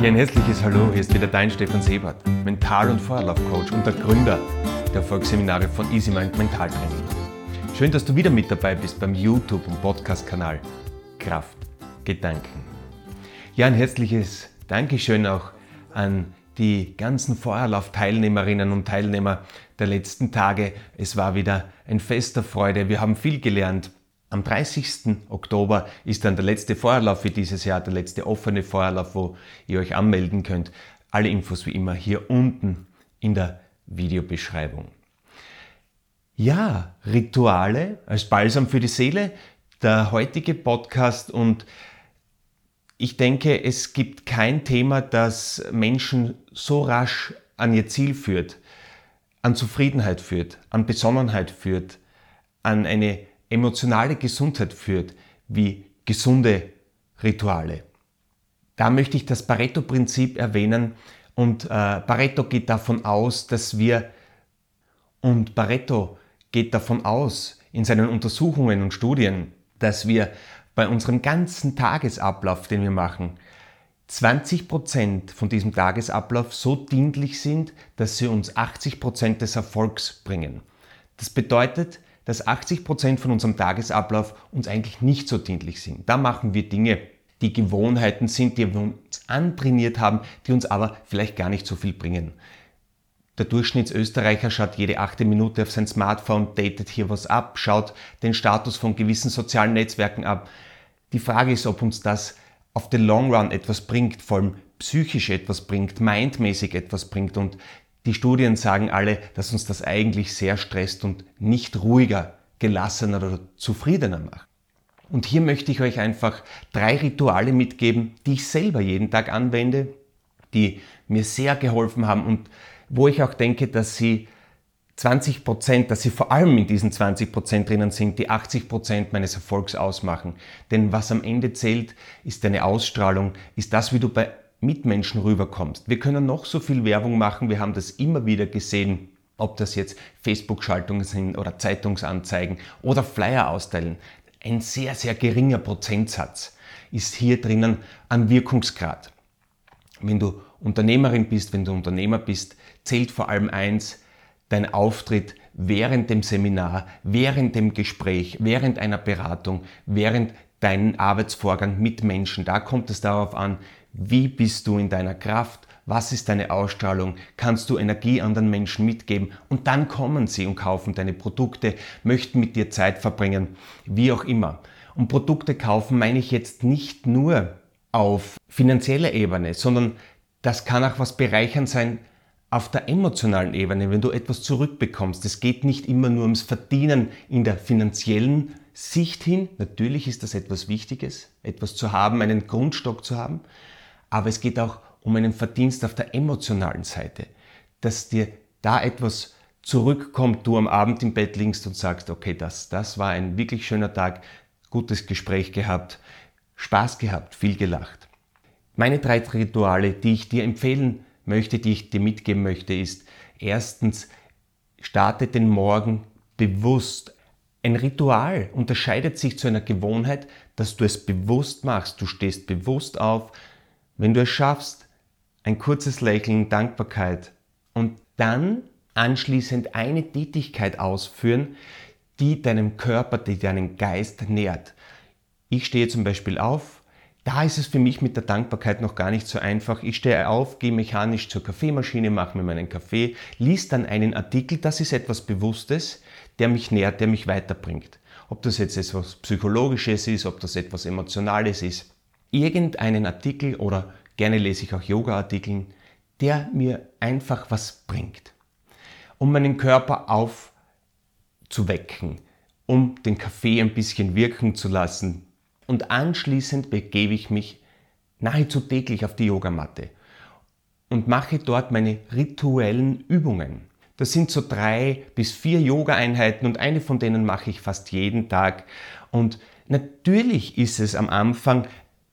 Ja, ein herzliches Hallo, hier ist wieder dein Stefan Sebert, Mental- und Vorlaufcoach und der Gründer der Erfolgsseminare von Easy Mind Mentaltraining. Schön, dass du wieder mit dabei bist beim YouTube- und Podcast-Kanal Kraft Gedanken. Ja, ein herzliches Dankeschön auch an die ganzen Feuerlauf-Teilnehmerinnen und Teilnehmer der letzten Tage. Es war wieder ein Fest der Freude. Wir haben viel gelernt. Am 30. Oktober ist dann der letzte Feuerlauf für dieses Jahr, der letzte offene Feuerlauf, wo ihr euch anmelden könnt. Alle Infos wie immer hier unten in der Videobeschreibung. Ja, Rituale als Balsam für die Seele, der heutige Podcast und ich denke, es gibt kein Thema, das Menschen so rasch an ihr Ziel führt, an Zufriedenheit führt, an Besonnenheit führt, an eine emotionale Gesundheit führt, wie gesunde Rituale. Da möchte ich das Pareto-Prinzip erwähnen und äh, Pareto geht davon aus, dass wir und Pareto geht davon aus in seinen Untersuchungen und Studien, dass wir bei unserem ganzen Tagesablauf, den wir machen, 20% von diesem Tagesablauf so dienlich sind, dass sie uns 80% des Erfolgs bringen. Das bedeutet, dass 80% von unserem Tagesablauf uns eigentlich nicht so dienlich sind. Da machen wir Dinge, die Gewohnheiten sind, die wir uns antrainiert haben, die uns aber vielleicht gar nicht so viel bringen. Der Durchschnittsösterreicher schaut jede achte Minute auf sein Smartphone, datet hier was ab, schaut den Status von gewissen sozialen Netzwerken ab. Die Frage ist, ob uns das auf den Long Run etwas bringt, vor allem psychisch etwas bringt, mindmäßig etwas bringt. Und die Studien sagen alle, dass uns das eigentlich sehr stresst und nicht ruhiger, gelassener oder zufriedener macht. Und hier möchte ich euch einfach drei Rituale mitgeben, die ich selber jeden Tag anwende, die mir sehr geholfen haben und wo ich auch denke, dass sie 20 Prozent, dass sie vor allem in diesen 20 Prozent drinnen sind, die 80 Prozent meines Erfolgs ausmachen. Denn was am Ende zählt, ist deine Ausstrahlung, ist das, wie du bei Mitmenschen rüberkommst. Wir können noch so viel Werbung machen, wir haben das immer wieder gesehen, ob das jetzt Facebook-Schaltungen sind oder Zeitungsanzeigen oder Flyer austeilen. Ein sehr, sehr geringer Prozentsatz ist hier drinnen an Wirkungsgrad. Wenn du Unternehmerin bist, wenn du Unternehmer bist, zählt vor allem eins, dein Auftritt während dem Seminar, während dem Gespräch, während einer Beratung, während deinen Arbeitsvorgang mit Menschen. Da kommt es darauf an, wie bist du in deiner Kraft, was ist deine Ausstrahlung, kannst du Energie anderen Menschen mitgeben und dann kommen sie und kaufen deine Produkte, möchten mit dir Zeit verbringen, wie auch immer. Und Produkte kaufen meine ich jetzt nicht nur auf finanzieller Ebene, sondern das kann auch was bereichern sein auf der emotionalen Ebene, wenn du etwas zurückbekommst. Es geht nicht immer nur ums Verdienen in der finanziellen Sicht hin. Natürlich ist das etwas Wichtiges, etwas zu haben, einen Grundstock zu haben. Aber es geht auch um einen Verdienst auf der emotionalen Seite, dass dir da etwas zurückkommt, du am Abend im Bett liegst und sagst, okay, das, das war ein wirklich schöner Tag, gutes Gespräch gehabt, Spaß gehabt, viel gelacht. Meine drei Rituale, die ich dir empfehlen möchte, die ich dir mitgeben möchte, ist erstens, starte den Morgen bewusst. Ein Ritual unterscheidet sich zu einer Gewohnheit, dass du es bewusst machst. Du stehst bewusst auf. Wenn du es schaffst, ein kurzes Lächeln, Dankbarkeit und dann anschließend eine Tätigkeit ausführen, die deinem Körper, die deinen Geist nährt. Ich stehe zum Beispiel auf, da ist es für mich mit der Dankbarkeit noch gar nicht so einfach. Ich stehe auf, gehe mechanisch zur Kaffeemaschine, mache mir meinen Kaffee, lies dann einen Artikel, das ist etwas Bewusstes, der mich nährt, der mich weiterbringt. Ob das jetzt etwas Psychologisches ist, ob das etwas Emotionales ist. Irgendeinen Artikel oder gerne lese ich auch Yoga-Artikeln, der mir einfach was bringt. Um meinen Körper aufzuwecken, um den Kaffee ein bisschen wirken zu lassen, und anschließend begebe ich mich nahezu täglich auf die Yogamatte und mache dort meine rituellen Übungen. Das sind so drei bis vier Yoga-Einheiten und eine von denen mache ich fast jeden Tag. Und natürlich ist es am Anfang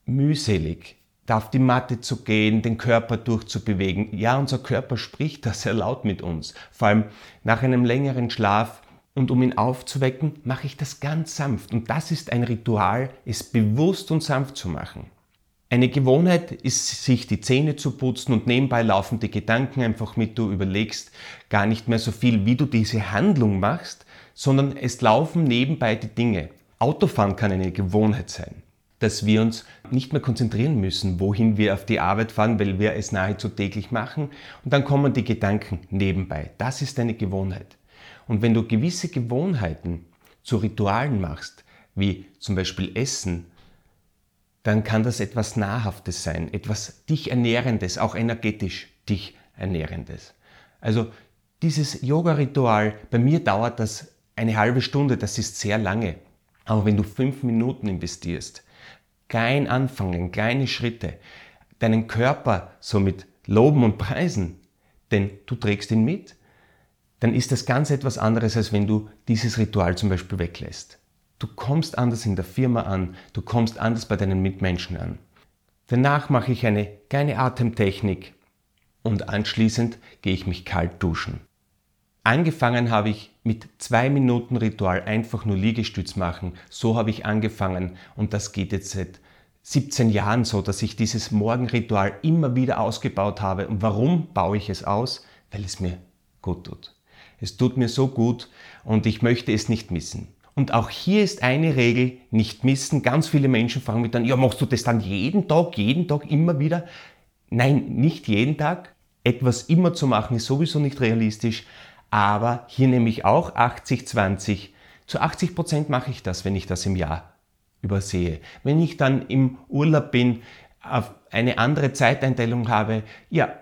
mühselig, da auf die Matte zu gehen, den Körper durchzubewegen. Ja, unser Körper spricht da sehr laut mit uns. Vor allem nach einem längeren Schlaf und um ihn aufzuwecken, mache ich das ganz sanft. Und das ist ein Ritual, es bewusst und sanft zu machen. Eine Gewohnheit ist, sich die Zähne zu putzen und nebenbei laufen die Gedanken einfach mit. Du überlegst gar nicht mehr so viel, wie du diese Handlung machst, sondern es laufen nebenbei die Dinge. Autofahren kann eine Gewohnheit sein, dass wir uns nicht mehr konzentrieren müssen, wohin wir auf die Arbeit fahren, weil wir es nahezu täglich machen. Und dann kommen die Gedanken nebenbei. Das ist eine Gewohnheit. Und wenn du gewisse Gewohnheiten zu Ritualen machst, wie zum Beispiel Essen, dann kann das etwas Nahrhaftes sein, etwas dich ernährendes, auch energetisch dich ernährendes. Also dieses Yoga-Ritual, bei mir dauert das eine halbe Stunde, das ist sehr lange. Aber wenn du fünf Minuten investierst, klein anfangen, kleine Schritte, deinen Körper somit loben und preisen, denn du trägst ihn mit, dann ist das ganz etwas anderes, als wenn du dieses Ritual zum Beispiel weglässt. Du kommst anders in der Firma an, du kommst anders bei deinen Mitmenschen an. Danach mache ich eine kleine Atemtechnik und anschließend gehe ich mich kalt duschen. Angefangen habe ich mit zwei Minuten Ritual einfach nur Liegestütz machen. So habe ich angefangen und das geht jetzt seit 17 Jahren so, dass ich dieses Morgenritual immer wieder ausgebaut habe. Und warum baue ich es aus? Weil es mir gut tut. Es tut mir so gut und ich möchte es nicht missen. Und auch hier ist eine Regel, nicht missen. Ganz viele Menschen fragen mich dann, ja, machst du das dann jeden Tag, jeden Tag immer wieder? Nein, nicht jeden Tag. Etwas immer zu machen ist sowieso nicht realistisch. Aber hier nehme ich auch 80-20. Zu 80 Prozent mache ich das, wenn ich das im Jahr übersehe. Wenn ich dann im Urlaub bin, eine andere Zeiteinteilung habe, ja,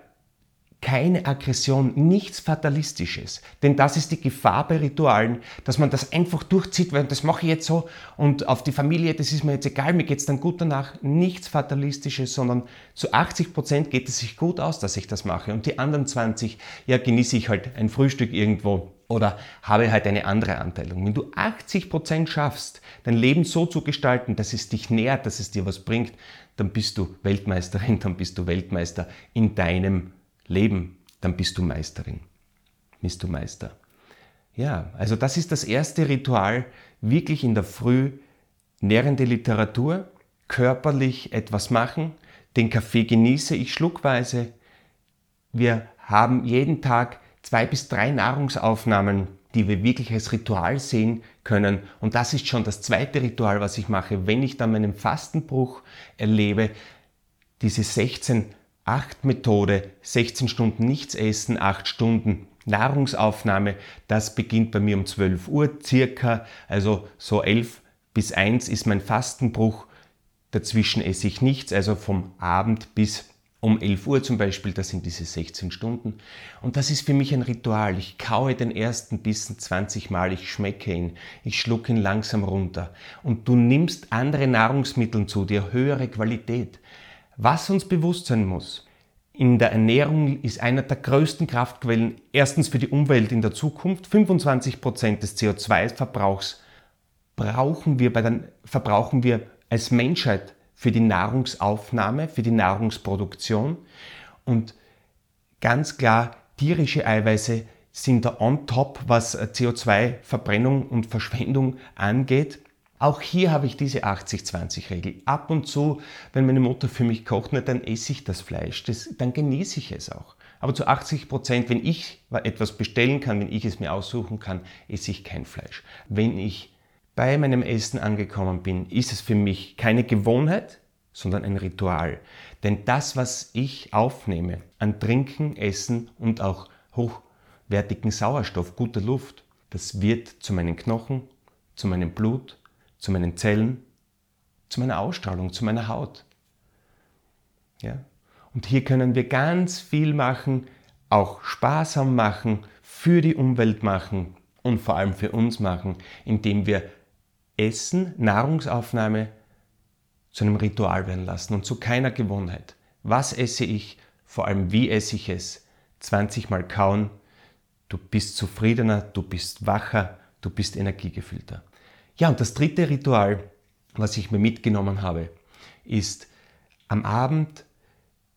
keine Aggression, nichts Fatalistisches. Denn das ist die Gefahr bei Ritualen, dass man das einfach durchzieht, weil das mache ich jetzt so und auf die Familie, das ist mir jetzt egal, mir geht es dann gut danach. Nichts Fatalistisches, sondern zu 80 Prozent geht es sich gut aus, dass ich das mache. Und die anderen 20, ja, genieße ich halt ein Frühstück irgendwo oder habe halt eine andere Anteilung. Wenn du 80 Prozent schaffst, dein Leben so zu gestalten, dass es dich nährt, dass es dir was bringt, dann bist du Weltmeisterin, dann bist du Weltmeister in deinem Leben, dann bist du Meisterin. Bist du Meister. Ja, also das ist das erste Ritual, wirklich in der Früh nährende Literatur, körperlich etwas machen, den Kaffee genieße ich schluckweise. Wir haben jeden Tag zwei bis drei Nahrungsaufnahmen, die wir wirklich als Ritual sehen können. Und das ist schon das zweite Ritual, was ich mache, wenn ich dann meinen Fastenbruch erlebe. Diese 16 8 Methode, 16 Stunden nichts essen, 8 Stunden Nahrungsaufnahme, das beginnt bei mir um 12 Uhr circa, also so 11 bis 1 ist mein Fastenbruch. Dazwischen esse ich nichts, also vom Abend bis um 11 Uhr zum Beispiel, das sind diese 16 Stunden. Und das ist für mich ein Ritual. Ich kaue den ersten Bissen 20 Mal, ich schmecke ihn, ich schlucke ihn langsam runter. Und du nimmst andere Nahrungsmittel zu dir, höhere Qualität. Was uns bewusst sein muss, in der Ernährung ist einer der größten Kraftquellen erstens für die Umwelt in der Zukunft. 25 Prozent des CO2-Verbrauchs brauchen wir, bei den, verbrauchen wir als Menschheit für die Nahrungsaufnahme, für die Nahrungsproduktion. Und ganz klar, tierische Eiweiße sind da on top, was CO2-Verbrennung und Verschwendung angeht. Auch hier habe ich diese 80-20-Regel. Ab und zu, wenn meine Mutter für mich kocht, dann esse ich das Fleisch, das, dann genieße ich es auch. Aber zu 80 Prozent, wenn ich etwas bestellen kann, wenn ich es mir aussuchen kann, esse ich kein Fleisch. Wenn ich bei meinem Essen angekommen bin, ist es für mich keine Gewohnheit, sondern ein Ritual. Denn das, was ich aufnehme an Trinken, Essen und auch hochwertigen Sauerstoff, guter Luft, das wird zu meinen Knochen, zu meinem Blut, zu meinen Zellen, zu meiner Ausstrahlung, zu meiner Haut. Ja? Und hier können wir ganz viel machen, auch sparsam machen, für die Umwelt machen und vor allem für uns machen, indem wir Essen, Nahrungsaufnahme zu einem Ritual werden lassen und zu keiner Gewohnheit. Was esse ich? Vor allem wie esse ich es? 20 Mal kauen. Du bist zufriedener, du bist wacher, du bist energiegefüllter. Ja, und das dritte Ritual, was ich mir mitgenommen habe, ist am Abend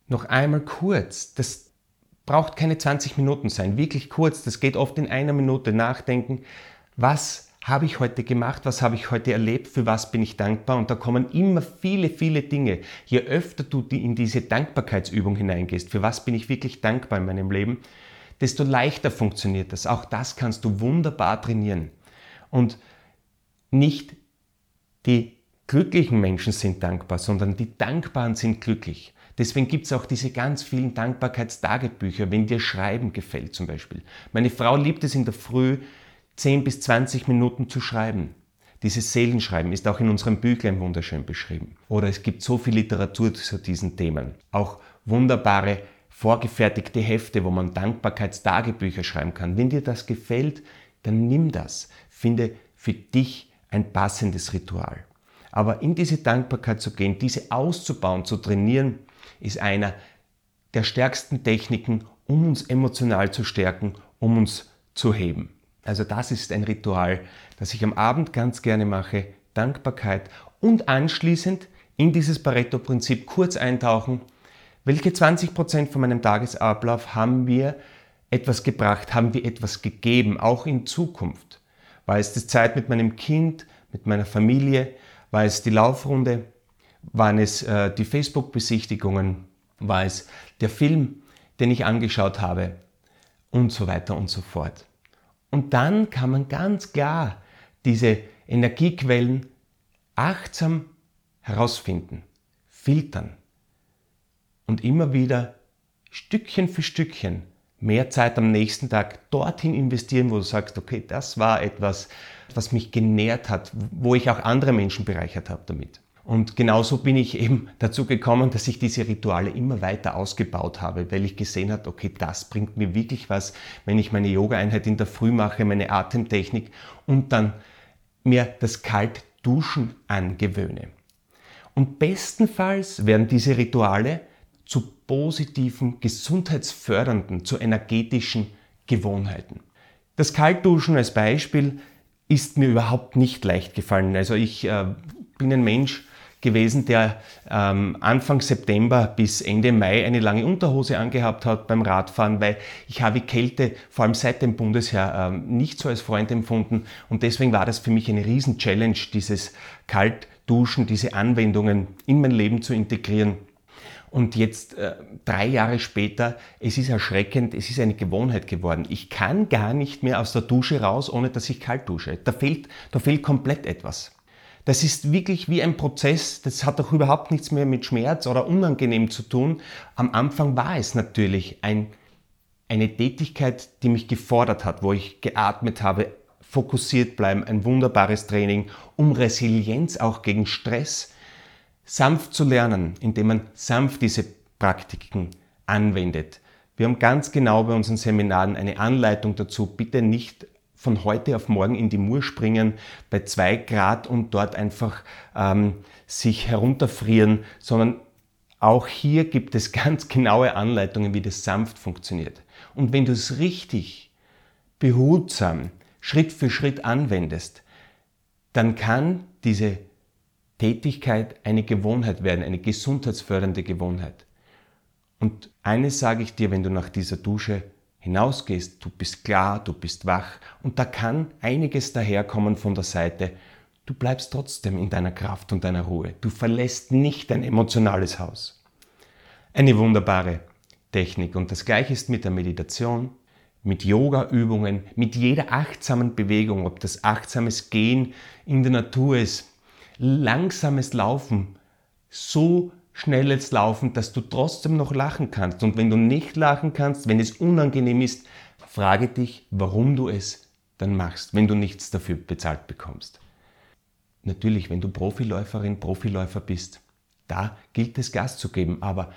noch einmal kurz, das braucht keine 20 Minuten sein, wirklich kurz, das geht oft in einer Minute nachdenken, was habe ich heute gemacht, was habe ich heute erlebt, für was bin ich dankbar. Und da kommen immer viele, viele Dinge. Je öfter du in diese Dankbarkeitsübung hineingehst, für was bin ich wirklich dankbar in meinem Leben, desto leichter funktioniert das. Auch das kannst du wunderbar trainieren. Und nicht die glücklichen Menschen sind dankbar, sondern die Dankbaren sind glücklich. Deswegen gibt es auch diese ganz vielen Dankbarkeitstagebücher, wenn dir Schreiben gefällt zum Beispiel. Meine Frau liebt es in der Früh, 10 bis 20 Minuten zu schreiben. Dieses Seelenschreiben ist auch in unserem Büchlein wunderschön beschrieben. Oder es gibt so viel Literatur zu diesen Themen. Auch wunderbare vorgefertigte Hefte, wo man Dankbarkeitstagebücher schreiben kann. Wenn dir das gefällt, dann nimm das. Finde für dich ein passendes Ritual. Aber in diese Dankbarkeit zu gehen, diese auszubauen, zu trainieren, ist einer der stärksten Techniken, um uns emotional zu stärken, um uns zu heben. Also das ist ein Ritual, das ich am Abend ganz gerne mache. Dankbarkeit und anschließend in dieses Pareto-Prinzip kurz eintauchen. Welche 20% von meinem Tagesablauf haben wir etwas gebracht, haben wir etwas gegeben, auch in Zukunft? War es die Zeit mit meinem Kind, mit meiner Familie? War es die Laufrunde? Waren es äh, die Facebook-Besichtigungen? War es der Film, den ich angeschaut habe? Und so weiter und so fort. Und dann kann man ganz klar diese Energiequellen achtsam herausfinden, filtern und immer wieder Stückchen für Stückchen mehr Zeit am nächsten Tag dorthin investieren, wo du sagst, okay, das war etwas, was mich genährt hat, wo ich auch andere Menschen bereichert habe damit. Und genauso bin ich eben dazu gekommen, dass ich diese Rituale immer weiter ausgebaut habe, weil ich gesehen habe, okay, das bringt mir wirklich was, wenn ich meine Yoga-Einheit in der Früh mache, meine Atemtechnik und dann mir das Kaltduschen angewöhne. Und bestenfalls werden diese Rituale positiven, gesundheitsfördernden, zu energetischen Gewohnheiten. Das Kaltduschen als Beispiel ist mir überhaupt nicht leicht gefallen. Also ich äh, bin ein Mensch, gewesen, der ähm, Anfang September bis Ende Mai eine lange Unterhose angehabt hat beim Radfahren, weil ich habe Kälte vor allem seit dem Bundesheer ähm, nicht so als Freund empfunden und deswegen war das für mich eine riesen Challenge, dieses Kaltduschen, diese Anwendungen in mein Leben zu integrieren. Und jetzt, äh, drei Jahre später, es ist erschreckend, es ist eine Gewohnheit geworden. Ich kann gar nicht mehr aus der Dusche raus, ohne dass ich kalt dusche. Da fehlt, da fehlt komplett etwas. Das ist wirklich wie ein Prozess, das hat auch überhaupt nichts mehr mit Schmerz oder unangenehm zu tun. Am Anfang war es natürlich ein, eine Tätigkeit, die mich gefordert hat, wo ich geatmet habe, fokussiert bleiben, ein wunderbares Training, um Resilienz auch gegen Stress sanft zu lernen, indem man sanft diese Praktiken anwendet. Wir haben ganz genau bei unseren Seminaren eine Anleitung dazu. Bitte nicht von heute auf morgen in die Mur springen bei zwei Grad und dort einfach ähm, sich herunterfrieren, sondern auch hier gibt es ganz genaue Anleitungen, wie das sanft funktioniert. Und wenn du es richtig, behutsam, Schritt für Schritt anwendest, dann kann diese Tätigkeit eine Gewohnheit werden, eine gesundheitsfördernde Gewohnheit. Und eines sage ich dir, wenn du nach dieser Dusche hinausgehst, du bist klar, du bist wach und da kann einiges daherkommen von der Seite. Du bleibst trotzdem in deiner Kraft und deiner Ruhe. Du verlässt nicht dein emotionales Haus. Eine wunderbare Technik und das gleiche ist mit der Meditation, mit Yoga-Übungen, mit jeder achtsamen Bewegung, ob das achtsames Gehen in der Natur ist, langsames Laufen, so schnelles Laufen, dass du trotzdem noch lachen kannst. Und wenn du nicht lachen kannst, wenn es unangenehm ist, frage dich, warum du es dann machst, wenn du nichts dafür bezahlt bekommst. Natürlich, wenn du Profiläuferin, Profiläufer bist, da gilt es Gas zu geben, aber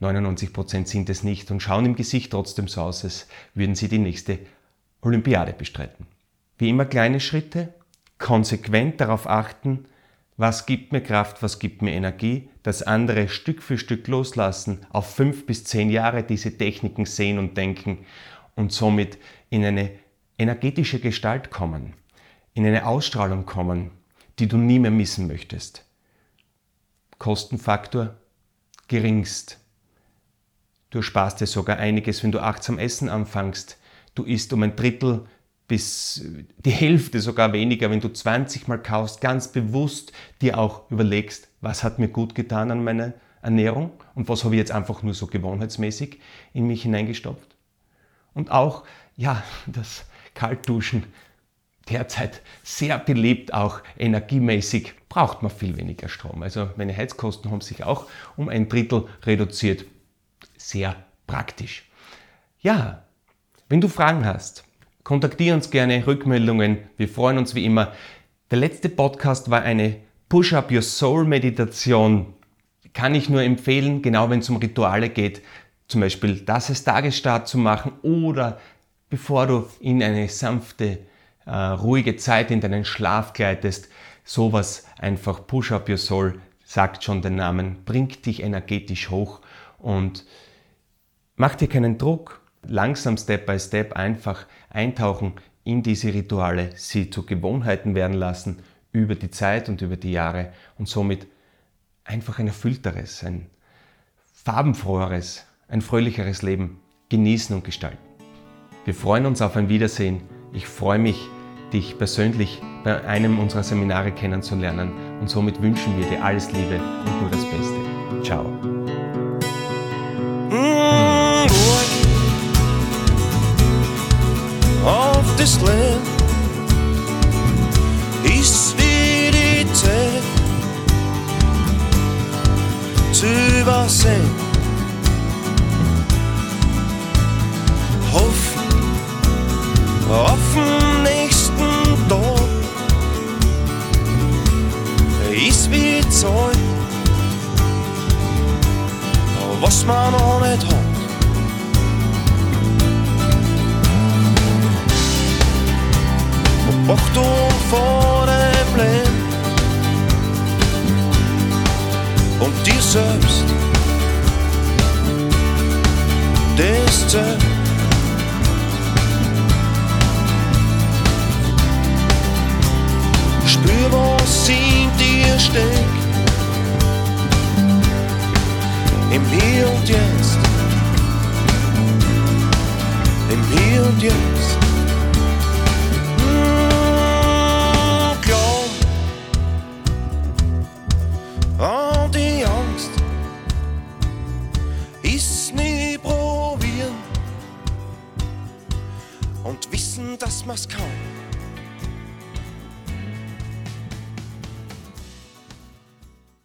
99% sind es nicht und schauen im Gesicht trotzdem so aus, als würden sie die nächste Olympiade bestreiten. Wie immer kleine Schritte, konsequent darauf achten, was gibt mir Kraft, was gibt mir Energie, das andere Stück für Stück loslassen, auf fünf bis zehn Jahre diese Techniken sehen und denken und somit in eine energetische Gestalt kommen, in eine Ausstrahlung kommen, die du nie mehr missen möchtest. Kostenfaktor geringst. Du sparst dir sogar einiges, wenn du achtsam essen anfängst. Du isst um ein Drittel bis die Hälfte sogar weniger, wenn du 20 Mal kaust, ganz bewusst dir auch überlegst, was hat mir gut getan an meiner Ernährung und was habe ich jetzt einfach nur so gewohnheitsmäßig in mich hineingestopft. Und auch, ja, das Kaltduschen derzeit sehr beliebt, auch energiemäßig, braucht man viel weniger Strom. Also meine Heizkosten haben sich auch um ein Drittel reduziert. Sehr praktisch. Ja, wenn du Fragen hast, kontaktiere uns gerne, Rückmeldungen. Wir freuen uns wie immer. Der letzte Podcast war eine Push-Up Your Soul Meditation. Kann ich nur empfehlen, genau wenn es um Rituale geht, zum Beispiel das als Tagesstart zu machen oder bevor du in eine sanfte, äh, ruhige Zeit in deinen Schlaf gleitest, sowas einfach Push Up Your Soul, sagt schon den Namen, bringt dich energetisch hoch und mach dir keinen Druck, langsam Step by Step einfach eintauchen in diese Rituale, sie zu Gewohnheiten werden lassen über die Zeit und über die Jahre und somit einfach ein erfüllteres, ein farbenfroheres, ein fröhlicheres Leben genießen und gestalten. Wir freuen uns auf ein Wiedersehen. Ich freue mich, dich persönlich bei einem unserer Seminare kennenzulernen und somit wünschen wir dir alles Liebe und nur das Beste. Ciao. This land is vidite til var seng Hof. Offen nächsten Dorf ist wie Zeug was man noch nicht Achtung vor dem Leben und dir selbst. Das zählt. Spür, was in dir steckt. Im Hier und Jetzt. Im Hier und Jetzt.